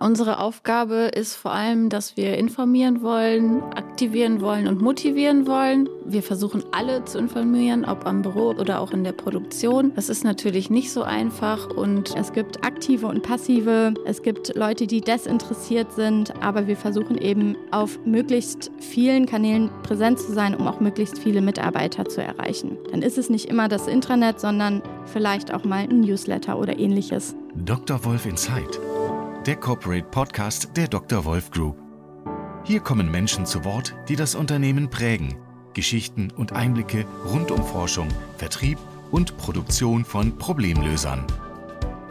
Unsere Aufgabe ist vor allem, dass wir informieren wollen, aktivieren wollen und motivieren wollen. Wir versuchen alle zu informieren, ob am Büro oder auch in der Produktion. Das ist natürlich nicht so einfach und es gibt aktive und passive, es gibt Leute, die desinteressiert sind, aber wir versuchen eben auf möglichst vielen Kanälen präsent zu sein, um auch möglichst viele Mitarbeiter zu erreichen. Dann ist es nicht immer das Intranet, sondern vielleicht auch mal ein Newsletter oder ähnliches. Dr. Wolf Insight der Corporate Podcast der Dr. Wolf Group. Hier kommen Menschen zu Wort, die das Unternehmen prägen. Geschichten und Einblicke rund um Forschung, Vertrieb und Produktion von Problemlösern.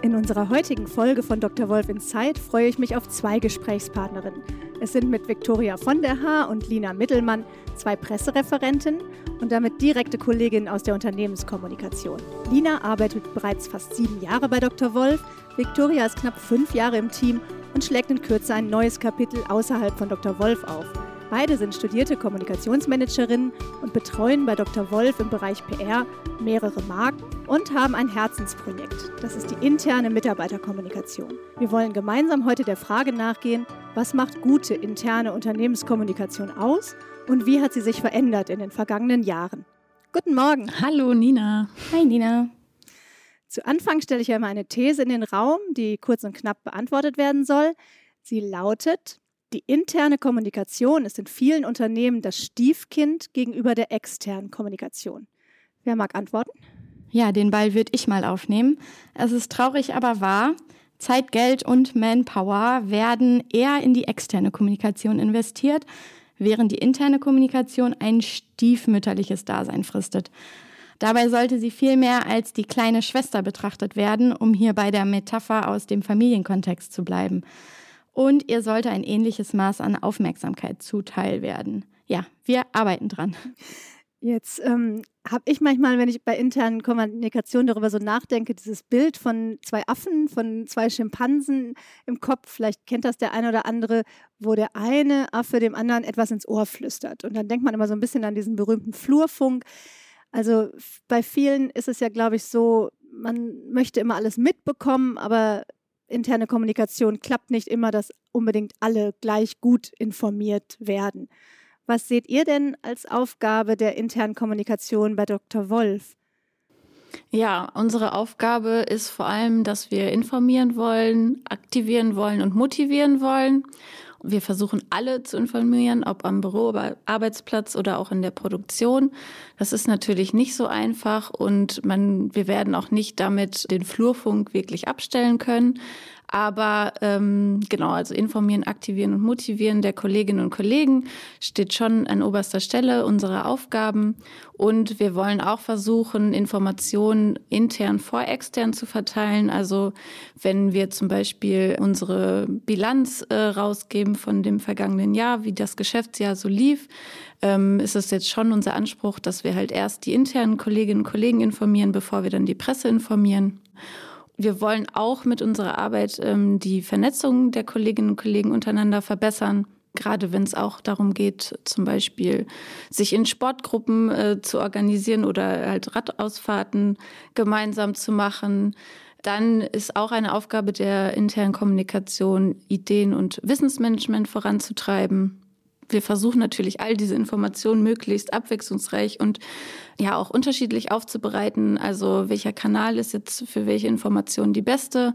In unserer heutigen Folge von Dr. Wolf Insight freue ich mich auf zwei Gesprächspartnerinnen. Es sind mit Viktoria von der Haar und Lina Mittelmann zwei Pressereferentinnen und damit direkte Kolleginnen aus der Unternehmenskommunikation. Lina arbeitet bereits fast sieben Jahre bei Dr. Wolf, Viktoria ist knapp fünf Jahre im Team und schlägt in Kürze ein neues Kapitel außerhalb von Dr. Wolf auf. Beide sind studierte Kommunikationsmanagerinnen und betreuen bei Dr. Wolf im Bereich PR mehrere Marken und haben ein Herzensprojekt. Das ist die interne Mitarbeiterkommunikation. Wir wollen gemeinsam heute der Frage nachgehen, was macht gute interne Unternehmenskommunikation aus und wie hat sie sich verändert in den vergangenen Jahren? Guten Morgen. Hallo Nina. Hi Nina. Zu Anfang stelle ich ja mal eine These in den Raum, die kurz und knapp beantwortet werden soll. Sie lautet, die interne Kommunikation ist in vielen Unternehmen das Stiefkind gegenüber der externen Kommunikation. Wer mag antworten? Ja, den Ball würde ich mal aufnehmen. Es ist traurig, aber wahr. Zeit, Geld und Manpower werden eher in die externe Kommunikation investiert, während die interne Kommunikation ein stiefmütterliches Dasein fristet. Dabei sollte sie vielmehr als die kleine Schwester betrachtet werden, um hier bei der Metapher aus dem Familienkontext zu bleiben. Und ihr sollte ein ähnliches Maß an Aufmerksamkeit zuteil werden. Ja, wir arbeiten dran. Jetzt ähm, habe ich manchmal, wenn ich bei internen Kommunikation darüber so nachdenke, dieses Bild von zwei Affen, von zwei Schimpansen im Kopf. Vielleicht kennt das der eine oder andere, wo der eine Affe dem anderen etwas ins Ohr flüstert. Und dann denkt man immer so ein bisschen an diesen berühmten Flurfunk. Also bei vielen ist es ja, glaube ich, so, man möchte immer alles mitbekommen, aber interne Kommunikation klappt nicht immer, dass unbedingt alle gleich gut informiert werden. Was seht ihr denn als Aufgabe der internen Kommunikation bei Dr. Wolf? Ja, unsere Aufgabe ist vor allem, dass wir informieren wollen, aktivieren wollen und motivieren wollen. Wir versuchen alle zu informieren, ob am Büro, Arbeitsplatz oder auch in der Produktion. Das ist natürlich nicht so einfach und man, wir werden auch nicht damit den Flurfunk wirklich abstellen können. Aber ähm, genau, also informieren, aktivieren und motivieren der Kolleginnen und Kollegen steht schon an oberster Stelle unserer Aufgaben. Und wir wollen auch versuchen, Informationen intern vor extern zu verteilen. Also wenn wir zum Beispiel unsere Bilanz äh, rausgeben von dem vergangenen Jahr, wie das Geschäftsjahr so lief, ähm, ist es jetzt schon unser Anspruch, dass wir halt erst die internen Kolleginnen und Kollegen informieren, bevor wir dann die Presse informieren wir wollen auch mit unserer Arbeit ähm, die Vernetzung der Kolleginnen und Kollegen untereinander verbessern. Gerade wenn es auch darum geht, zum Beispiel sich in Sportgruppen äh, zu organisieren oder halt Radausfahrten gemeinsam zu machen. Dann ist auch eine Aufgabe der internen Kommunikation, Ideen und Wissensmanagement voranzutreiben wir versuchen natürlich all diese Informationen möglichst abwechslungsreich und ja auch unterschiedlich aufzubereiten. Also welcher Kanal ist jetzt für welche Informationen die beste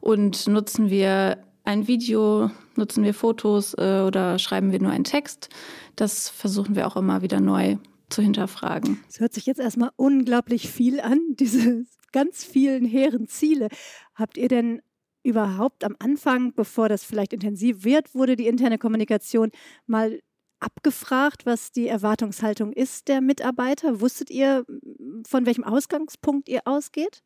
und nutzen wir ein Video, nutzen wir Fotos äh, oder schreiben wir nur einen Text? Das versuchen wir auch immer wieder neu zu hinterfragen. Es hört sich jetzt erstmal unglaublich viel an, diese ganz vielen hehren Ziele. Habt ihr denn überhaupt am Anfang, bevor das vielleicht intensiv wird, wurde die interne Kommunikation mal abgefragt, was die Erwartungshaltung ist der Mitarbeiter? Wusstet ihr, von welchem Ausgangspunkt ihr ausgeht?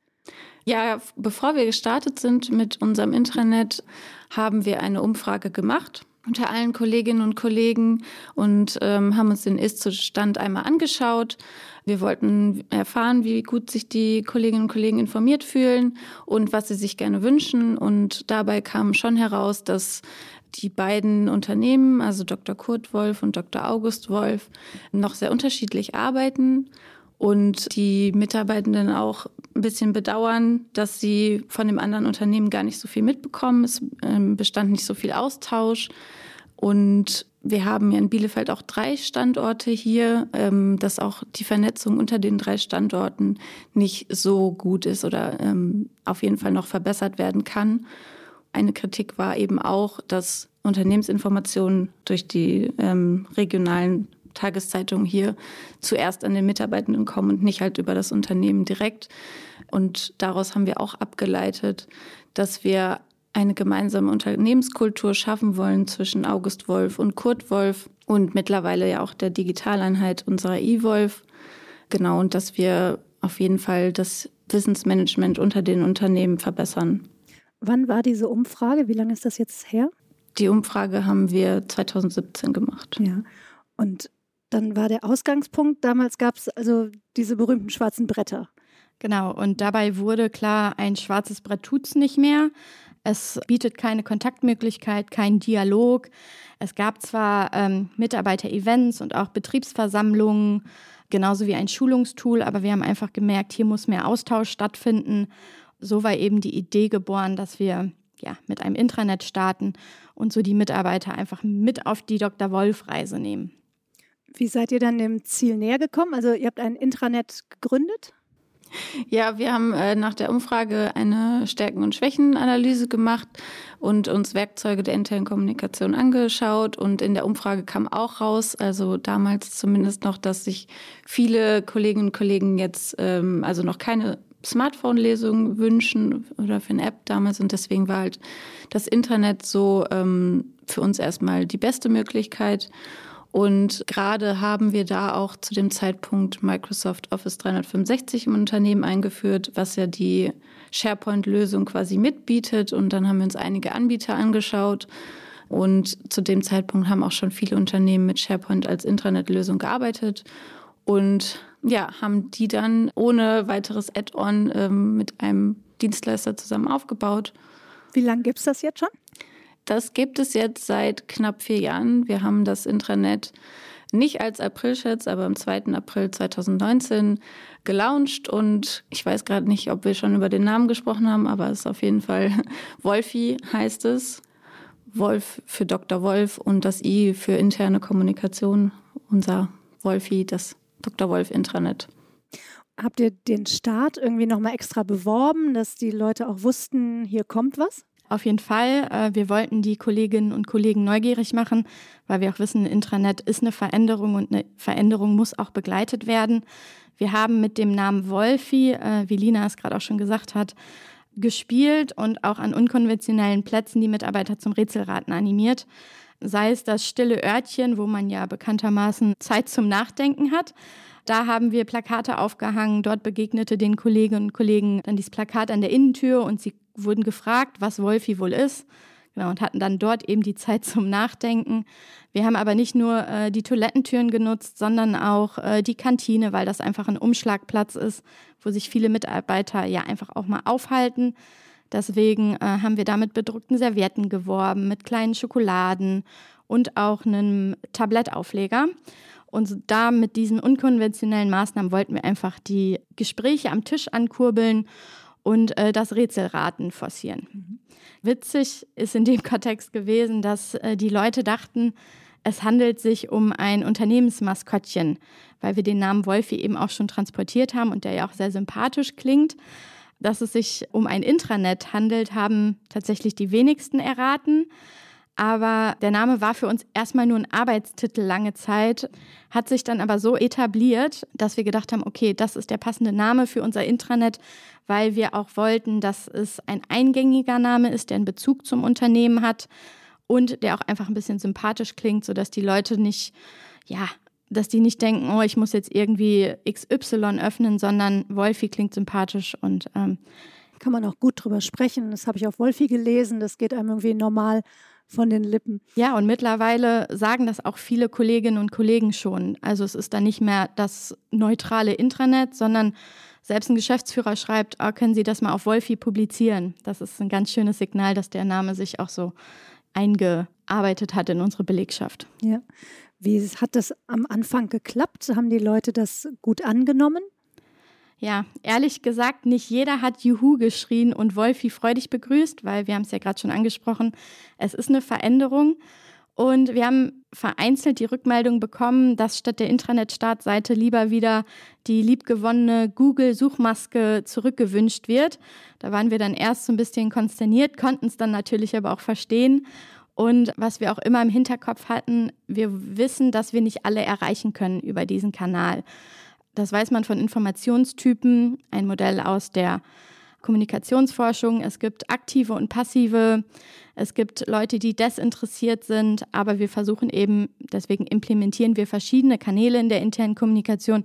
Ja, bevor wir gestartet sind mit unserem Intranet, haben wir eine Umfrage gemacht unter allen Kolleginnen und Kollegen und ähm, haben uns den Ist-Zustand einmal angeschaut. Wir wollten erfahren, wie gut sich die Kolleginnen und Kollegen informiert fühlen und was sie sich gerne wünschen. Und dabei kam schon heraus, dass die beiden Unternehmen, also Dr. Kurt Wolf und Dr. August Wolf, noch sehr unterschiedlich arbeiten und die Mitarbeitenden auch ein bisschen bedauern, dass sie von dem anderen Unternehmen gar nicht so viel mitbekommen. Es ähm, bestand nicht so viel Austausch. Und wir haben ja in Bielefeld auch drei Standorte hier, ähm, dass auch die Vernetzung unter den drei Standorten nicht so gut ist oder ähm, auf jeden Fall noch verbessert werden kann. Eine Kritik war eben auch, dass Unternehmensinformationen durch die regionalen Tageszeitungen hier zuerst an den Mitarbeitenden kommen und nicht halt über das Unternehmen direkt. Und daraus haben wir auch abgeleitet, dass wir eine gemeinsame Unternehmenskultur schaffen wollen zwischen August Wolf und Kurt Wolf und mittlerweile ja auch der Digitaleinheit unserer E-Wolf. Genau, und dass wir auf jeden Fall das Wissensmanagement unter den Unternehmen verbessern. Wann war diese Umfrage? Wie lange ist das jetzt her? Die Umfrage haben wir 2017 gemacht. Ja. Und dann war der Ausgangspunkt, damals gab es also diese berühmten schwarzen Bretter. Genau, und dabei wurde klar, ein schwarzes Brett tut es nicht mehr. Es bietet keine Kontaktmöglichkeit, keinen Dialog. Es gab zwar ähm, Mitarbeiter-Events und auch Betriebsversammlungen, genauso wie ein Schulungstool, aber wir haben einfach gemerkt, hier muss mehr Austausch stattfinden. So war eben die Idee geboren, dass wir ja, mit einem Intranet starten und so die Mitarbeiter einfach mit auf die Dr. Wolf-Reise nehmen. Wie seid ihr dann dem Ziel näher gekommen? Also ihr habt ein Intranet gegründet? Ja, wir haben äh, nach der Umfrage eine Stärken- und Schwächenanalyse gemacht und uns Werkzeuge der internen Kommunikation angeschaut. Und in der Umfrage kam auch raus, also damals zumindest noch, dass sich viele Kolleginnen und Kollegen jetzt ähm, also noch keine Smartphone-Lesung wünschen oder für eine App damals. Und deswegen war halt das Internet so ähm, für uns erstmal die beste Möglichkeit. Und gerade haben wir da auch zu dem Zeitpunkt Microsoft Office 365 im Unternehmen eingeführt, was ja die SharePoint-Lösung quasi mitbietet. Und dann haben wir uns einige Anbieter angeschaut. Und zu dem Zeitpunkt haben auch schon viele Unternehmen mit SharePoint als Intranet-Lösung gearbeitet. Und ja, haben die dann ohne weiteres Add-on ähm, mit einem Dienstleister zusammen aufgebaut. Wie lange gibt es das jetzt schon? Das gibt es jetzt seit knapp vier Jahren. Wir haben das Intranet nicht als Aprilschätz, aber am 2. April 2019 gelauncht und ich weiß gerade nicht, ob wir schon über den Namen gesprochen haben, aber es ist auf jeden Fall Wolfi heißt es. Wolf für Dr. Wolf und das I für interne Kommunikation. Unser Wolfi, das Dr. Wolf Intranet. Habt ihr den Start irgendwie nochmal extra beworben, dass die Leute auch wussten, hier kommt was? Auf jeden Fall. Äh, wir wollten die Kolleginnen und Kollegen neugierig machen, weil wir auch wissen, Intranet ist eine Veränderung und eine Veränderung muss auch begleitet werden. Wir haben mit dem Namen Wolfi, äh, wie Lina es gerade auch schon gesagt hat, gespielt und auch an unkonventionellen Plätzen die Mitarbeiter zum Rätselraten animiert. Sei es das stille Örtchen, wo man ja bekanntermaßen Zeit zum Nachdenken hat. Da haben wir Plakate aufgehangen. Dort begegnete den Kolleginnen und Kollegen dann dieses Plakat an der Innentür und sie wurden gefragt, was Wolfi wohl ist. Genau, und hatten dann dort eben die Zeit zum Nachdenken. Wir haben aber nicht nur äh, die Toilettentüren genutzt, sondern auch äh, die Kantine, weil das einfach ein Umschlagplatz ist, wo sich viele Mitarbeiter ja einfach auch mal aufhalten. Deswegen äh, haben wir da mit bedruckten Servietten geworben, mit kleinen Schokoladen und auch einem Tablettaufleger. Und da mit diesen unkonventionellen Maßnahmen wollten wir einfach die Gespräche am Tisch ankurbeln und äh, das Rätselraten forcieren. Mhm. Witzig ist in dem Kontext gewesen, dass äh, die Leute dachten, es handelt sich um ein Unternehmensmaskottchen, weil wir den Namen Wolfi eben auch schon transportiert haben und der ja auch sehr sympathisch klingt. Dass es sich um ein Intranet handelt, haben tatsächlich die wenigsten erraten. Aber der Name war für uns erstmal nur ein Arbeitstitel lange Zeit, hat sich dann aber so etabliert, dass wir gedacht haben, okay, das ist der passende Name für unser Intranet, weil wir auch wollten, dass es ein eingängiger Name ist, der einen Bezug zum Unternehmen hat und der auch einfach ein bisschen sympathisch klingt, sodass die Leute nicht, ja, dass die nicht denken, oh, ich muss jetzt irgendwie XY öffnen, sondern Wolfi klingt sympathisch und ähm, kann man auch gut drüber sprechen. Das habe ich auf Wolfi gelesen. Das geht einem irgendwie normal von den Lippen. Ja, und mittlerweile sagen das auch viele Kolleginnen und Kollegen schon. Also es ist dann nicht mehr das neutrale Intranet, sondern selbst ein Geschäftsführer schreibt, oh, können Sie das mal auf Wolfi publizieren? Das ist ein ganz schönes Signal, dass der Name sich auch so eingearbeitet hat in unsere Belegschaft. Ja. Wie hat das am Anfang geklappt? Haben die Leute das gut angenommen? Ja, ehrlich gesagt, nicht jeder hat Juhu geschrien und Wolfi freudig begrüßt, weil wir haben es ja gerade schon angesprochen, es ist eine Veränderung. Und wir haben vereinzelt die Rückmeldung bekommen, dass statt der Intranet-Startseite lieber wieder die liebgewonnene Google-Suchmaske zurückgewünscht wird. Da waren wir dann erst so ein bisschen konsterniert, konnten es dann natürlich aber auch verstehen. Und was wir auch immer im Hinterkopf hatten, wir wissen, dass wir nicht alle erreichen können über diesen Kanal. Das weiß man von Informationstypen, ein Modell aus der Kommunikationsforschung. Es gibt aktive und passive. Es gibt Leute, die desinteressiert sind, aber wir versuchen eben, deswegen implementieren wir verschiedene Kanäle in der internen Kommunikation,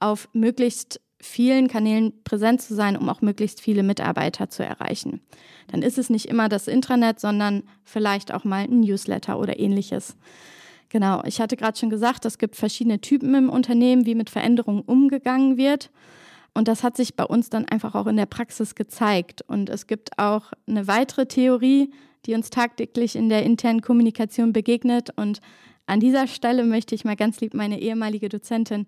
auf möglichst vielen Kanälen präsent zu sein, um auch möglichst viele Mitarbeiter zu erreichen. Dann ist es nicht immer das Intranet, sondern vielleicht auch mal ein Newsletter oder ähnliches. Genau, ich hatte gerade schon gesagt, es gibt verschiedene Typen im Unternehmen, wie mit Veränderungen umgegangen wird. Und das hat sich bei uns dann einfach auch in der Praxis gezeigt. Und es gibt auch eine weitere Theorie, die uns tagtäglich in der internen Kommunikation begegnet. Und an dieser Stelle möchte ich mal ganz lieb meine ehemalige Dozentin,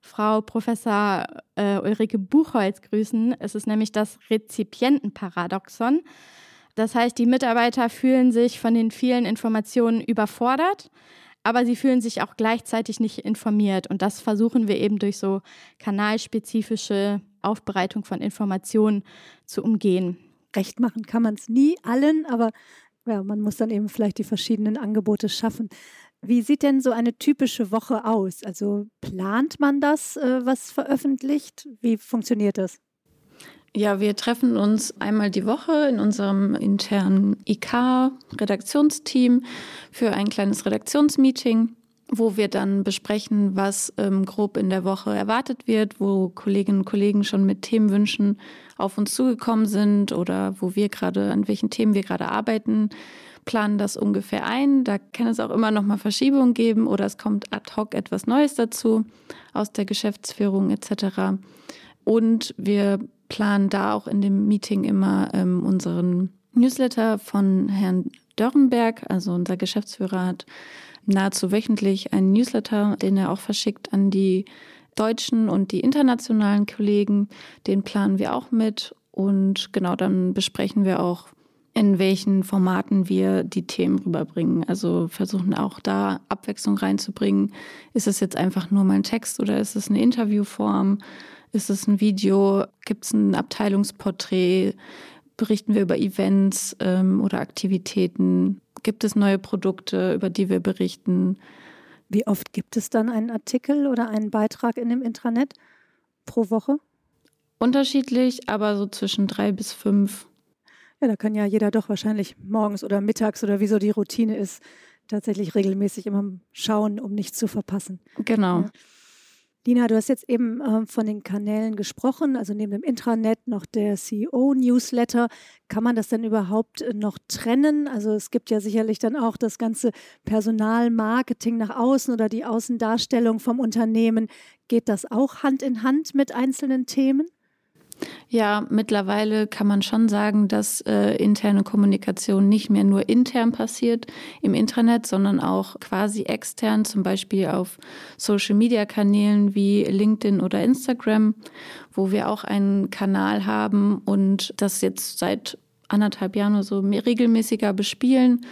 Frau Professor äh, Ulrike Buchholz, grüßen. Es ist nämlich das Rezipientenparadoxon. Das heißt, die Mitarbeiter fühlen sich von den vielen Informationen überfordert aber sie fühlen sich auch gleichzeitig nicht informiert. Und das versuchen wir eben durch so kanalspezifische Aufbereitung von Informationen zu umgehen. Recht machen kann man es nie allen, aber ja, man muss dann eben vielleicht die verschiedenen Angebote schaffen. Wie sieht denn so eine typische Woche aus? Also plant man das, äh, was veröffentlicht? Wie funktioniert das? Ja, wir treffen uns einmal die Woche in unserem internen IK-Redaktionsteam für ein kleines Redaktionsmeeting, wo wir dann besprechen, was ähm, grob in der Woche erwartet wird, wo Kolleginnen und Kollegen schon mit Themenwünschen auf uns zugekommen sind oder wo wir gerade, an welchen Themen wir gerade arbeiten, planen das ungefähr ein. Da kann es auch immer noch mal Verschiebungen geben oder es kommt ad hoc etwas Neues dazu aus der Geschäftsführung etc. Und wir planen da auch in dem Meeting immer ähm, unseren Newsletter von Herrn Dörrenberg, also unser Geschäftsführer hat nahezu wöchentlich einen Newsletter, den er auch verschickt an die deutschen und die internationalen Kollegen. Den planen wir auch mit und genau dann besprechen wir auch, in welchen Formaten wir die Themen rüberbringen. Also versuchen auch da Abwechslung reinzubringen. Ist es jetzt einfach nur mein Text oder ist es eine Interviewform? Ist es ein Video? Gibt es ein Abteilungsporträt? Berichten wir über Events ähm, oder Aktivitäten? Gibt es neue Produkte, über die wir berichten? Wie oft gibt es dann einen Artikel oder einen Beitrag in dem Intranet pro Woche? Unterschiedlich, aber so zwischen drei bis fünf. Ja, da kann ja jeder doch wahrscheinlich morgens oder mittags oder wieso die Routine ist, tatsächlich regelmäßig immer schauen, um nichts zu verpassen. Genau. Ja. Lina, du hast jetzt eben äh, von den Kanälen gesprochen, also neben dem Intranet noch der CEO-Newsletter. Kann man das denn überhaupt äh, noch trennen? Also es gibt ja sicherlich dann auch das ganze Personalmarketing nach außen oder die Außendarstellung vom Unternehmen. Geht das auch Hand in Hand mit einzelnen Themen? Ja, mittlerweile kann man schon sagen, dass äh, interne Kommunikation nicht mehr nur intern passiert im Internet, sondern auch quasi extern, zum Beispiel auf Social-Media-Kanälen wie LinkedIn oder Instagram, wo wir auch einen Kanal haben und das jetzt seit anderthalb Jahren oder so regelmäßiger bespielen.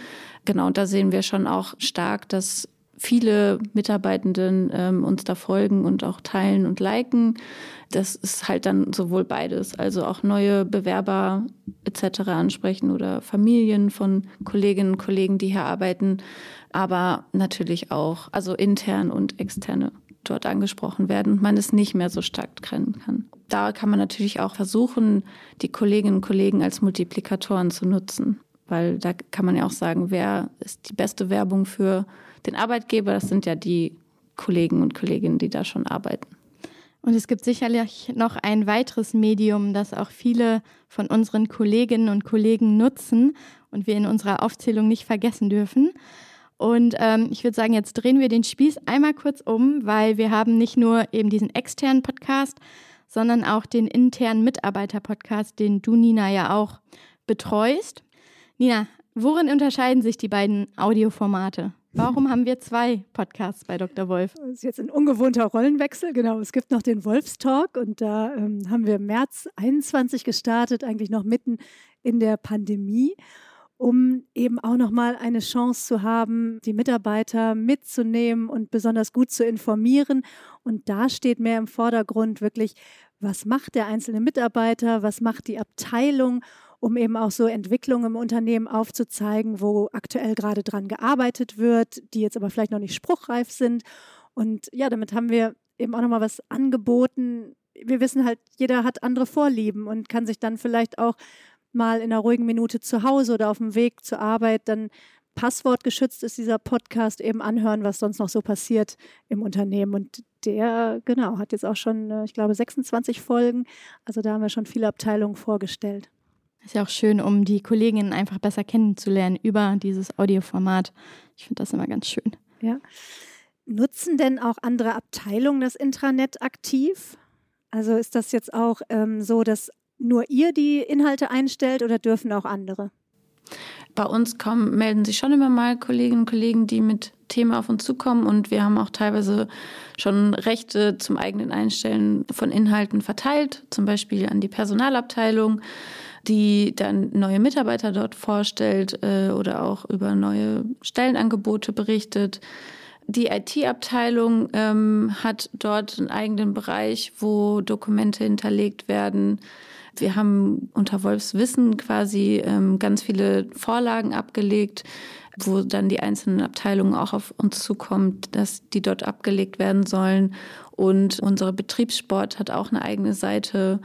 Genau, da sehen wir schon auch stark, dass viele Mitarbeitenden ähm, uns da folgen und auch teilen und liken. Das ist halt dann sowohl beides, also auch neue Bewerber etc. ansprechen oder Familien von Kolleginnen und Kollegen, die hier arbeiten, aber natürlich auch, also intern und externe dort angesprochen werden und man es nicht mehr so stark trennen kann. Da kann man natürlich auch versuchen, die Kolleginnen und Kollegen als Multiplikatoren zu nutzen, weil da kann man ja auch sagen, wer ist die beste Werbung für den Arbeitgeber, das sind ja die Kollegen und Kolleginnen, die da schon arbeiten. Und es gibt sicherlich noch ein weiteres Medium, das auch viele von unseren Kolleginnen und Kollegen nutzen und wir in unserer Aufzählung nicht vergessen dürfen. Und ähm, ich würde sagen, jetzt drehen wir den Spieß einmal kurz um, weil wir haben nicht nur eben diesen externen Podcast, sondern auch den internen Mitarbeiter-Podcast, den du, Nina, ja auch betreust. Nina, Worin unterscheiden sich die beiden Audioformate? Warum haben wir zwei Podcasts bei Dr. Wolf? Das ist jetzt ein ungewohnter Rollenwechsel. Genau, es gibt noch den Wolfstalk und da ähm, haben wir März 21 gestartet, eigentlich noch mitten in der Pandemie, um eben auch noch mal eine Chance zu haben, die Mitarbeiter mitzunehmen und besonders gut zu informieren. Und da steht mehr im Vordergrund wirklich, was macht der einzelne Mitarbeiter, was macht die Abteilung um eben auch so Entwicklungen im Unternehmen aufzuzeigen, wo aktuell gerade dran gearbeitet wird, die jetzt aber vielleicht noch nicht spruchreif sind. Und ja, damit haben wir eben auch nochmal was angeboten. Wir wissen halt, jeder hat andere Vorlieben und kann sich dann vielleicht auch mal in einer ruhigen Minute zu Hause oder auf dem Weg zur Arbeit dann passwortgeschützt ist dieser Podcast eben anhören, was sonst noch so passiert im Unternehmen. Und der, genau, hat jetzt auch schon, äh, ich glaube, 26 Folgen. Also da haben wir schon viele Abteilungen vorgestellt. Ist ja auch schön, um die Kolleginnen einfach besser kennenzulernen über dieses Audioformat. Ich finde das immer ganz schön. Ja. Nutzen denn auch andere Abteilungen das Intranet aktiv? Also ist das jetzt auch ähm, so, dass nur ihr die Inhalte einstellt oder dürfen auch andere? Bei uns kommen, melden sich schon immer mal Kolleginnen und Kollegen, die mit Themen auf uns zukommen und wir haben auch teilweise schon Rechte zum eigenen Einstellen von Inhalten verteilt, zum Beispiel an die Personalabteilung die dann neue Mitarbeiter dort vorstellt äh, oder auch über neue Stellenangebote berichtet. Die IT-Abteilung ähm, hat dort einen eigenen Bereich, wo Dokumente hinterlegt werden. Wir haben unter Wolfswissen quasi ähm, ganz viele Vorlagen abgelegt, wo dann die einzelnen Abteilungen auch auf uns zukommt, dass die dort abgelegt werden sollen. Und unsere Betriebssport hat auch eine eigene Seite,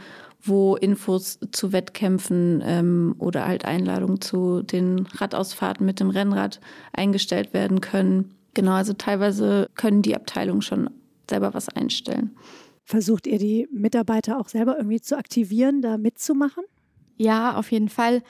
wo Infos zu Wettkämpfen ähm, oder halt Einladungen zu den Radausfahrten mit dem Rennrad eingestellt werden können. Genau, also teilweise können die Abteilungen schon selber was einstellen. Versucht ihr die Mitarbeiter auch selber irgendwie zu aktivieren, da mitzumachen? Ja, auf jeden Fall.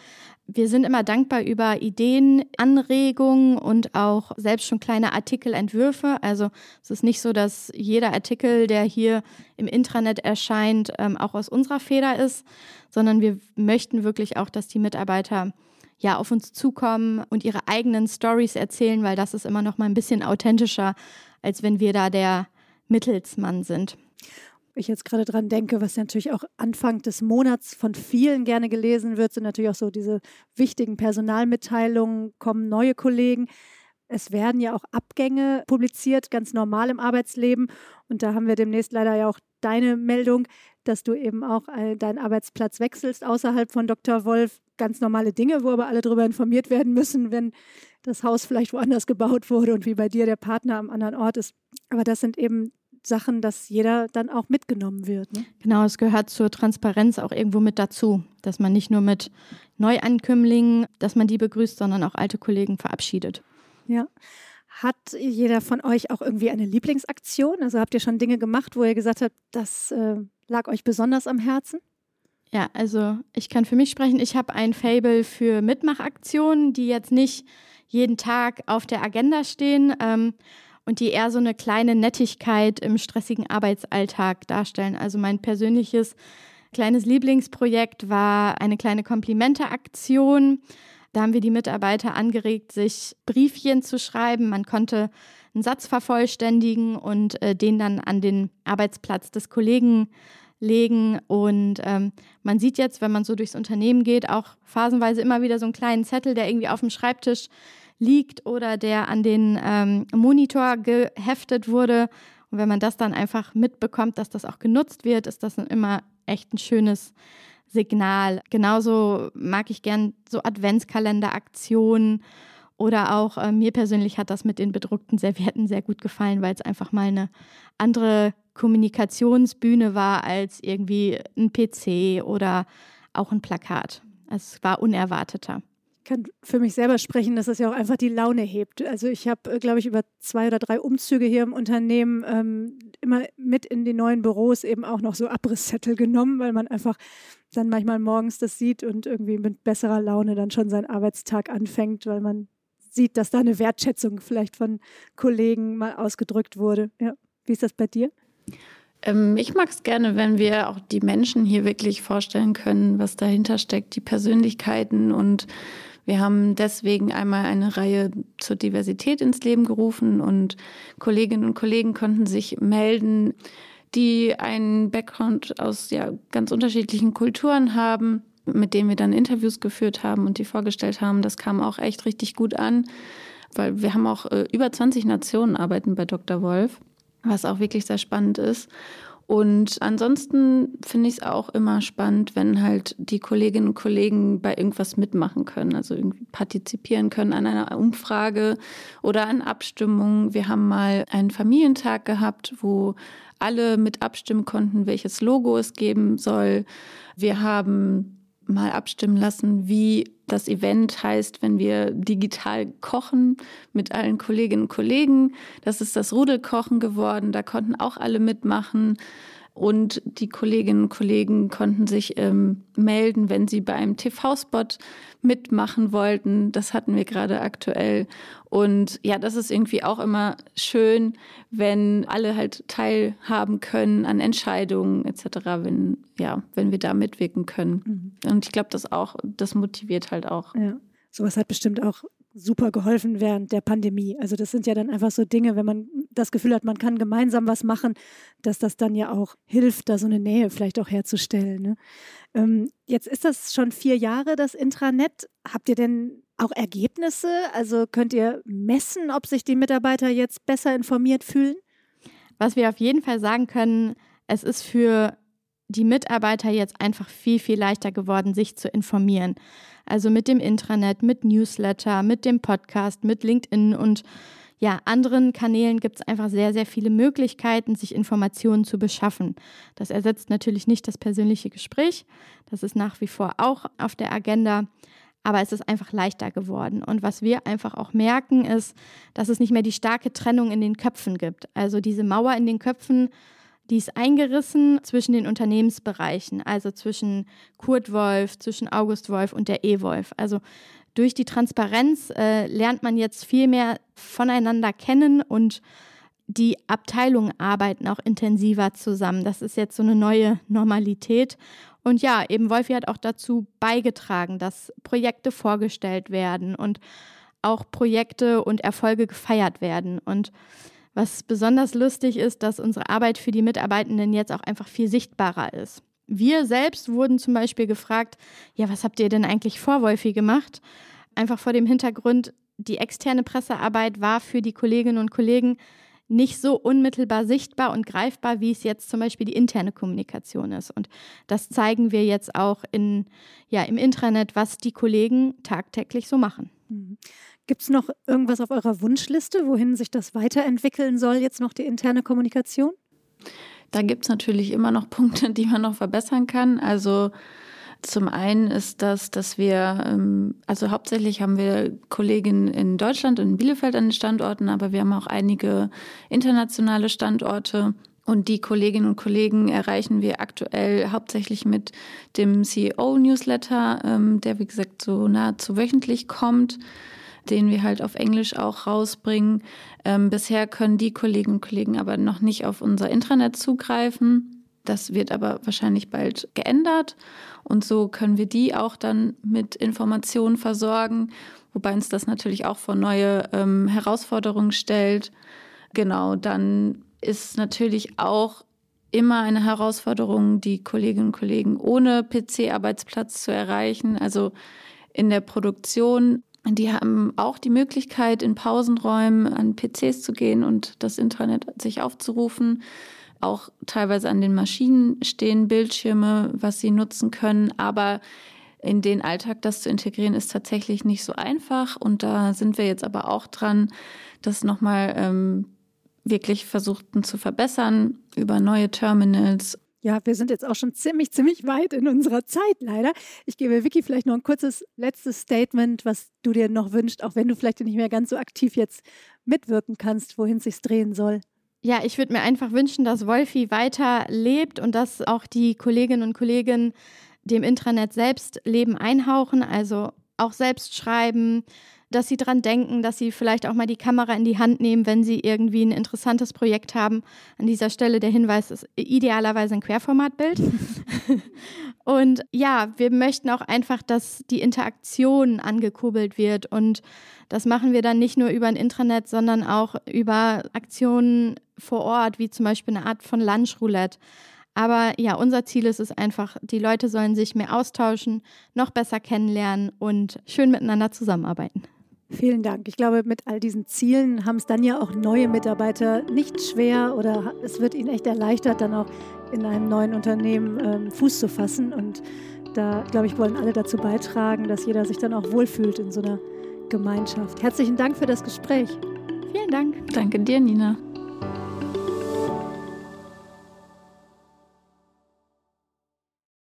Wir sind immer dankbar über Ideen, Anregungen und auch selbst schon kleine Artikelentwürfe. Also es ist nicht so, dass jeder Artikel, der hier im Intranet erscheint, ähm, auch aus unserer Feder ist, sondern wir möchten wirklich auch, dass die Mitarbeiter ja auf uns zukommen und ihre eigenen Stories erzählen, weil das ist immer noch mal ein bisschen authentischer, als wenn wir da der Mittelsmann sind ich jetzt gerade dran denke, was natürlich auch Anfang des Monats von vielen gerne gelesen wird, sind natürlich auch so diese wichtigen Personalmitteilungen, kommen neue Kollegen. Es werden ja auch Abgänge publiziert, ganz normal im Arbeitsleben. Und da haben wir demnächst leider ja auch deine Meldung, dass du eben auch deinen Arbeitsplatz wechselst außerhalb von Dr. Wolf. Ganz normale Dinge, wo aber alle darüber informiert werden müssen, wenn das Haus vielleicht woanders gebaut wurde und wie bei dir der Partner am anderen Ort ist. Aber das sind eben Sachen, dass jeder dann auch mitgenommen wird. Ne? Genau, es gehört zur Transparenz auch irgendwo mit dazu, dass man nicht nur mit Neuankömmlingen, dass man die begrüßt, sondern auch alte Kollegen verabschiedet. Ja. Hat jeder von euch auch irgendwie eine Lieblingsaktion? Also habt ihr schon Dinge gemacht, wo ihr gesagt habt, das äh, lag euch besonders am Herzen? Ja, also ich kann für mich sprechen. Ich habe ein Fable für Mitmachaktionen, die jetzt nicht jeden Tag auf der Agenda stehen. Ähm, und die eher so eine kleine Nettigkeit im stressigen Arbeitsalltag darstellen. Also mein persönliches kleines Lieblingsprojekt war eine kleine Komplimente-Aktion. Da haben wir die Mitarbeiter angeregt, sich Briefchen zu schreiben. Man konnte einen Satz vervollständigen und äh, den dann an den Arbeitsplatz des Kollegen legen. Und ähm, man sieht jetzt, wenn man so durchs Unternehmen geht, auch phasenweise immer wieder so einen kleinen Zettel, der irgendwie auf dem Schreibtisch liegt oder der an den ähm, Monitor geheftet wurde. Und wenn man das dann einfach mitbekommt, dass das auch genutzt wird, ist das immer echt ein schönes Signal. Genauso mag ich gern so Adventskalenderaktionen oder auch äh, mir persönlich hat das mit den bedruckten Servietten sehr gut gefallen, weil es einfach mal eine andere Kommunikationsbühne war als irgendwie ein PC oder auch ein Plakat. Es war unerwarteter kann für mich selber sprechen, dass es ja auch einfach die Laune hebt. Also ich habe, äh, glaube ich, über zwei oder drei Umzüge hier im Unternehmen ähm, immer mit in die neuen Büros eben auch noch so Abrisszettel genommen, weil man einfach dann manchmal morgens das sieht und irgendwie mit besserer Laune dann schon seinen Arbeitstag anfängt, weil man sieht, dass da eine Wertschätzung vielleicht von Kollegen mal ausgedrückt wurde. Ja. Wie ist das bei dir? Ähm, ich mag es gerne, wenn wir auch die Menschen hier wirklich vorstellen können, was dahinter steckt, die Persönlichkeiten und Wir haben deswegen einmal eine Reihe zur Diversität ins Leben gerufen und Kolleginnen und Kollegen konnten sich melden, die einen Background aus ja, ganz unterschiedlichen Kulturen haben, mit denen wir dann Interviews geführt haben und die vorgestellt haben. Das kam auch echt richtig gut an, weil wir haben auch äh, über 20 Nationen arbeiten bei Dr. Wolf, was auch wirklich sehr spannend ist. Und ansonsten finde ich es auch immer spannend, wenn halt die Kolleginnen und Kollegen bei irgendwas mitmachen können, also irgendwie partizipieren können an einer Umfrage oder an Abstimmungen. Wir haben mal einen Familientag gehabt, wo alle mit abstimmen konnten, welches Logo es geben soll. Wir haben mal abstimmen lassen, wie das Event heißt, wenn wir digital kochen mit allen Kolleginnen und Kollegen. Das ist das Rudelkochen geworden. Da konnten auch alle mitmachen. Und die Kolleginnen und Kollegen konnten sich ähm, melden, wenn sie bei einem TV-Spot mitmachen wollten. Das hatten wir gerade aktuell. Und ja, das ist irgendwie auch immer schön, wenn alle halt teilhaben können an Entscheidungen etc., wenn, ja, wenn wir da mitwirken können. Mhm. Und ich glaube, das auch, das motiviert halt auch. Ja. Sowas hat bestimmt auch super geholfen während der Pandemie. Also das sind ja dann einfach so Dinge, wenn man das Gefühl hat, man kann gemeinsam was machen, dass das dann ja auch hilft, da so eine Nähe vielleicht auch herzustellen. Ne? Ähm, jetzt ist das schon vier Jahre, das Intranet. Habt ihr denn auch Ergebnisse? Also könnt ihr messen, ob sich die Mitarbeiter jetzt besser informiert fühlen? Was wir auf jeden Fall sagen können, es ist für die Mitarbeiter jetzt einfach viel, viel leichter geworden, sich zu informieren. Also mit dem Intranet, mit Newsletter, mit dem Podcast, mit LinkedIn und ja, anderen Kanälen gibt es einfach sehr, sehr viele Möglichkeiten, sich Informationen zu beschaffen. Das ersetzt natürlich nicht das persönliche Gespräch. Das ist nach wie vor auch auf der Agenda. Aber es ist einfach leichter geworden. Und was wir einfach auch merken, ist, dass es nicht mehr die starke Trennung in den Köpfen gibt. Also diese Mauer in den Köpfen die ist eingerissen zwischen den Unternehmensbereichen, also zwischen Kurt Wolf, zwischen August Wolf und der E-Wolf. Also durch die Transparenz äh, lernt man jetzt viel mehr voneinander kennen und die Abteilungen arbeiten auch intensiver zusammen. Das ist jetzt so eine neue Normalität. Und ja, eben Wolfi hat auch dazu beigetragen, dass Projekte vorgestellt werden und auch Projekte und Erfolge gefeiert werden. Und was besonders lustig ist, dass unsere Arbeit für die Mitarbeitenden jetzt auch einfach viel sichtbarer ist. Wir selbst wurden zum Beispiel gefragt, ja, was habt ihr denn eigentlich vor Wolfi gemacht? Einfach vor dem Hintergrund, die externe Pressearbeit war für die Kolleginnen und Kollegen nicht so unmittelbar sichtbar und greifbar, wie es jetzt zum Beispiel die interne Kommunikation ist. Und das zeigen wir jetzt auch in, ja, im Intranet, was die Kollegen tagtäglich so machen. Gibt es noch irgendwas auf eurer Wunschliste, wohin sich das weiterentwickeln soll, jetzt noch die interne Kommunikation? Da gibt es natürlich immer noch Punkte, die man noch verbessern kann. Also zum einen ist das, dass wir, ähm, also hauptsächlich haben wir Kolleginnen in Deutschland und in Bielefeld an den Standorten, aber wir haben auch einige internationale Standorte. Und die Kolleginnen und Kollegen erreichen wir aktuell hauptsächlich mit dem CEO-Newsletter, ähm, der wie gesagt so nahezu wöchentlich kommt den wir halt auf Englisch auch rausbringen. Ähm, bisher können die Kolleginnen und Kollegen aber noch nicht auf unser Intranet zugreifen. Das wird aber wahrscheinlich bald geändert. Und so können wir die auch dann mit Informationen versorgen, wobei uns das natürlich auch vor neue ähm, Herausforderungen stellt. Genau, dann ist natürlich auch immer eine Herausforderung, die Kolleginnen und Kollegen ohne PC-Arbeitsplatz zu erreichen. Also in der Produktion die haben auch die Möglichkeit, in Pausenräumen an PCs zu gehen und das Internet sich aufzurufen. Auch teilweise an den Maschinen stehen Bildschirme, was sie nutzen können. Aber in den Alltag das zu integrieren, ist tatsächlich nicht so einfach. Und da sind wir jetzt aber auch dran, das nochmal ähm, wirklich versuchten zu verbessern über neue Terminals ja, wir sind jetzt auch schon ziemlich, ziemlich weit in unserer Zeit leider. Ich gebe Vicky vielleicht noch ein kurzes letztes Statement, was du dir noch wünschst, auch wenn du vielleicht nicht mehr ganz so aktiv jetzt mitwirken kannst, wohin es sich drehen soll. Ja, ich würde mir einfach wünschen, dass Wolfi weiter lebt und dass auch die Kolleginnen und Kollegen dem Intranet selbst Leben einhauchen, also auch selbst schreiben, dass sie dran denken, dass sie vielleicht auch mal die Kamera in die Hand nehmen, wenn sie irgendwie ein interessantes Projekt haben. An dieser Stelle der Hinweis ist idealerweise ein Querformatbild. Und ja, wir möchten auch einfach, dass die Interaktion angekurbelt wird. Und das machen wir dann nicht nur über ein Intranet, sondern auch über Aktionen vor Ort, wie zum Beispiel eine Art von Lunchroulette. Aber ja, unser Ziel ist es einfach, die Leute sollen sich mehr austauschen, noch besser kennenlernen und schön miteinander zusammenarbeiten. Vielen Dank. Ich glaube, mit all diesen Zielen haben es dann ja auch neue Mitarbeiter nicht schwer oder es wird ihnen echt erleichtert, dann auch in einem neuen Unternehmen ähm, Fuß zu fassen. Und da, glaube ich, wollen alle dazu beitragen, dass jeder sich dann auch wohlfühlt in so einer Gemeinschaft. Herzlichen Dank für das Gespräch. Vielen Dank. Danke dir, Nina.